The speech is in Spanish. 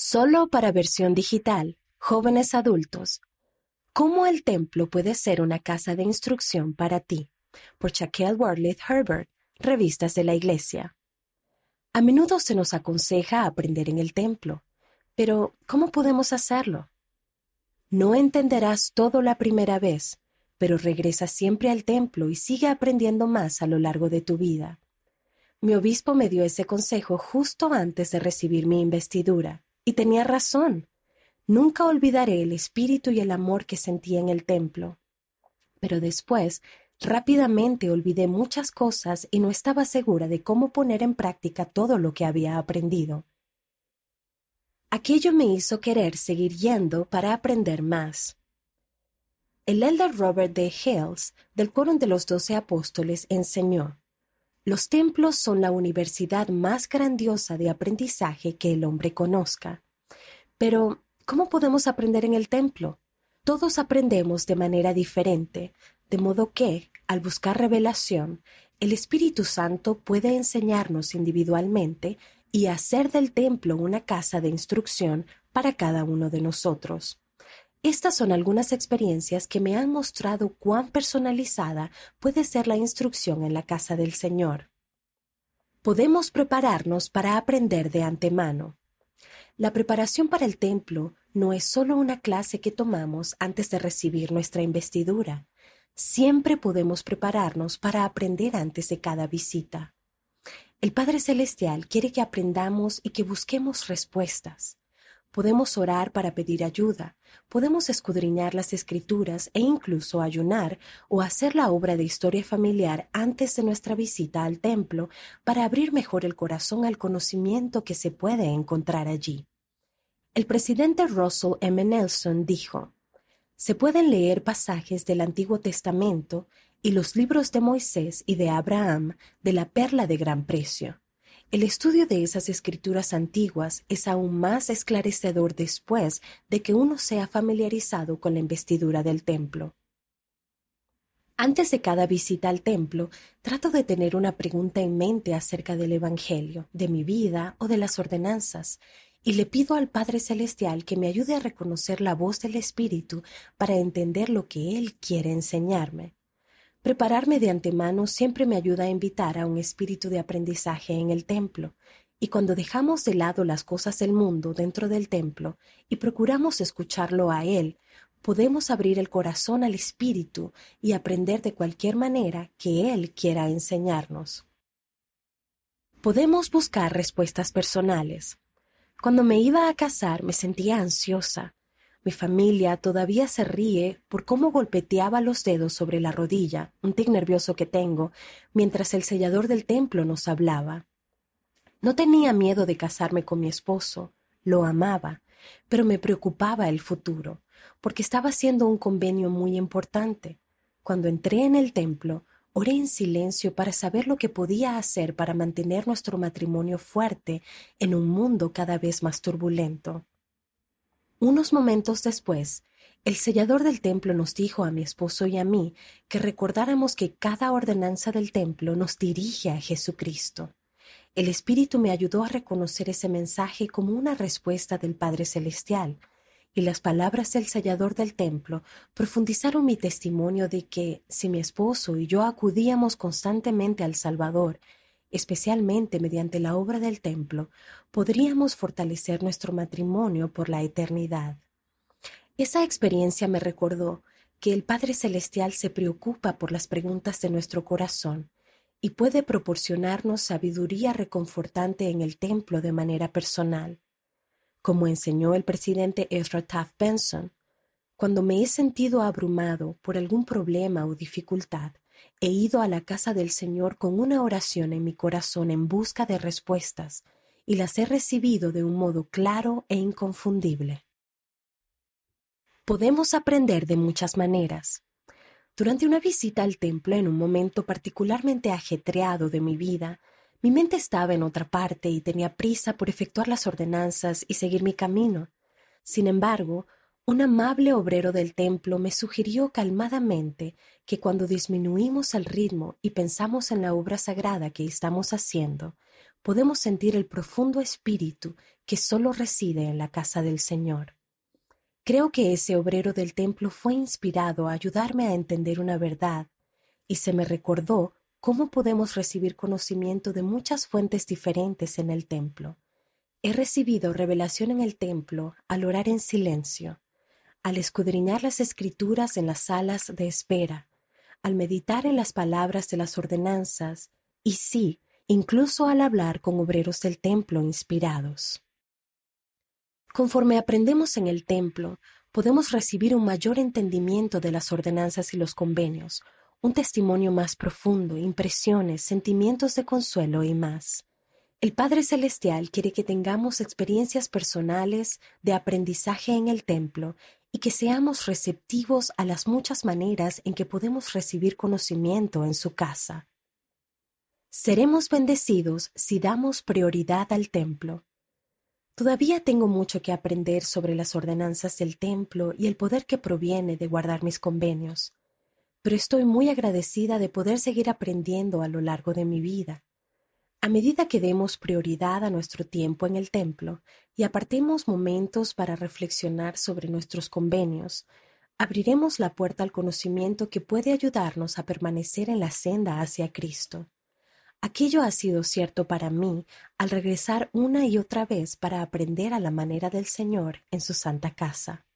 Solo para versión digital, jóvenes adultos. ¿Cómo el templo puede ser una casa de instrucción para ti? Por Shaquille Worlith Herbert, Revistas de la Iglesia. A menudo se nos aconseja aprender en el templo, pero ¿cómo podemos hacerlo? No entenderás todo la primera vez, pero regresa siempre al templo y sigue aprendiendo más a lo largo de tu vida. Mi obispo me dio ese consejo justo antes de recibir mi investidura. Y tenía razón. Nunca olvidaré el espíritu y el amor que sentía en el templo. Pero después, rápidamente olvidé muchas cosas y no estaba segura de cómo poner en práctica todo lo que había aprendido. Aquello me hizo querer seguir yendo para aprender más. El elder Robert D. Hales, del coro de los Doce Apóstoles, enseñó los templos son la universidad más grandiosa de aprendizaje que el hombre conozca. Pero, ¿cómo podemos aprender en el templo? Todos aprendemos de manera diferente, de modo que, al buscar revelación, el Espíritu Santo puede enseñarnos individualmente y hacer del templo una casa de instrucción para cada uno de nosotros. Estas son algunas experiencias que me han mostrado cuán personalizada puede ser la instrucción en la casa del Señor. Podemos prepararnos para aprender de antemano. La preparación para el templo no es solo una clase que tomamos antes de recibir nuestra investidura. Siempre podemos prepararnos para aprender antes de cada visita. El Padre Celestial quiere que aprendamos y que busquemos respuestas. Podemos orar para pedir ayuda, podemos escudriñar las escrituras e incluso ayunar o hacer la obra de historia familiar antes de nuestra visita al templo para abrir mejor el corazón al conocimiento que se puede encontrar allí. El presidente Russell M. Nelson dijo, se pueden leer pasajes del Antiguo Testamento y los libros de Moisés y de Abraham de la perla de gran precio el estudio de esas escrituras antiguas es aún más esclarecedor después de que uno sea familiarizado con la investidura del templo. Antes de cada visita al templo, trato de tener una pregunta en mente acerca del Evangelio, de mi vida o de las ordenanzas, y le pido al Padre Celestial que me ayude a reconocer la voz del Espíritu para entender lo que Él quiere enseñarme. Prepararme de antemano siempre me ayuda a invitar a un espíritu de aprendizaje en el templo, y cuando dejamos de lado las cosas del mundo dentro del templo y procuramos escucharlo a Él, podemos abrir el corazón al espíritu y aprender de cualquier manera que Él quiera enseñarnos. Podemos buscar respuestas personales. Cuando me iba a casar me sentía ansiosa, mi familia todavía se ríe por cómo golpeteaba los dedos sobre la rodilla, un tic nervioso que tengo, mientras el sellador del templo nos hablaba. No tenía miedo de casarme con mi esposo, lo amaba, pero me preocupaba el futuro, porque estaba haciendo un convenio muy importante. Cuando entré en el templo, oré en silencio para saber lo que podía hacer para mantener nuestro matrimonio fuerte en un mundo cada vez más turbulento. Unos momentos después, el sellador del templo nos dijo a mi esposo y a mí que recordáramos que cada ordenanza del templo nos dirige a Jesucristo. El Espíritu me ayudó a reconocer ese mensaje como una respuesta del Padre Celestial, y las palabras del sellador del templo profundizaron mi testimonio de que si mi esposo y yo acudíamos constantemente al Salvador especialmente mediante la obra del templo, podríamos fortalecer nuestro matrimonio por la eternidad. Esa experiencia me recordó que el Padre Celestial se preocupa por las preguntas de nuestro corazón y puede proporcionarnos sabiduría reconfortante en el templo de manera personal. Como enseñó el presidente Ezra Taft Benson, cuando me he sentido abrumado por algún problema o dificultad, He ido a la casa del Señor con una oración en mi corazón en busca de respuestas, y las he recibido de un modo claro e inconfundible. Podemos aprender de muchas maneras. Durante una visita al templo en un momento particularmente ajetreado de mi vida, mi mente estaba en otra parte y tenía prisa por efectuar las ordenanzas y seguir mi camino. Sin embargo, un amable obrero del templo me sugirió calmadamente que cuando disminuimos el ritmo y pensamos en la obra sagrada que estamos haciendo, podemos sentir el profundo espíritu que solo reside en la casa del Señor. Creo que ese obrero del templo fue inspirado a ayudarme a entender una verdad, y se me recordó cómo podemos recibir conocimiento de muchas fuentes diferentes en el templo. He recibido revelación en el templo al orar en silencio, al escudriñar las escrituras en las salas de espera, al meditar en las palabras de las ordenanzas y sí, incluso al hablar con obreros del templo inspirados. Conforme aprendemos en el templo, podemos recibir un mayor entendimiento de las ordenanzas y los convenios, un testimonio más profundo, impresiones, sentimientos de consuelo y más. El Padre Celestial quiere que tengamos experiencias personales de aprendizaje en el templo y que seamos receptivos a las muchas maneras en que podemos recibir conocimiento en su casa. Seremos bendecidos si damos prioridad al templo. Todavía tengo mucho que aprender sobre las ordenanzas del templo y el poder que proviene de guardar mis convenios, pero estoy muy agradecida de poder seguir aprendiendo a lo largo de mi vida. A medida que demos prioridad a nuestro tiempo en el templo y apartemos momentos para reflexionar sobre nuestros convenios, abriremos la puerta al conocimiento que puede ayudarnos a permanecer en la senda hacia Cristo. Aquello ha sido cierto para mí al regresar una y otra vez para aprender a la manera del Señor en su santa casa.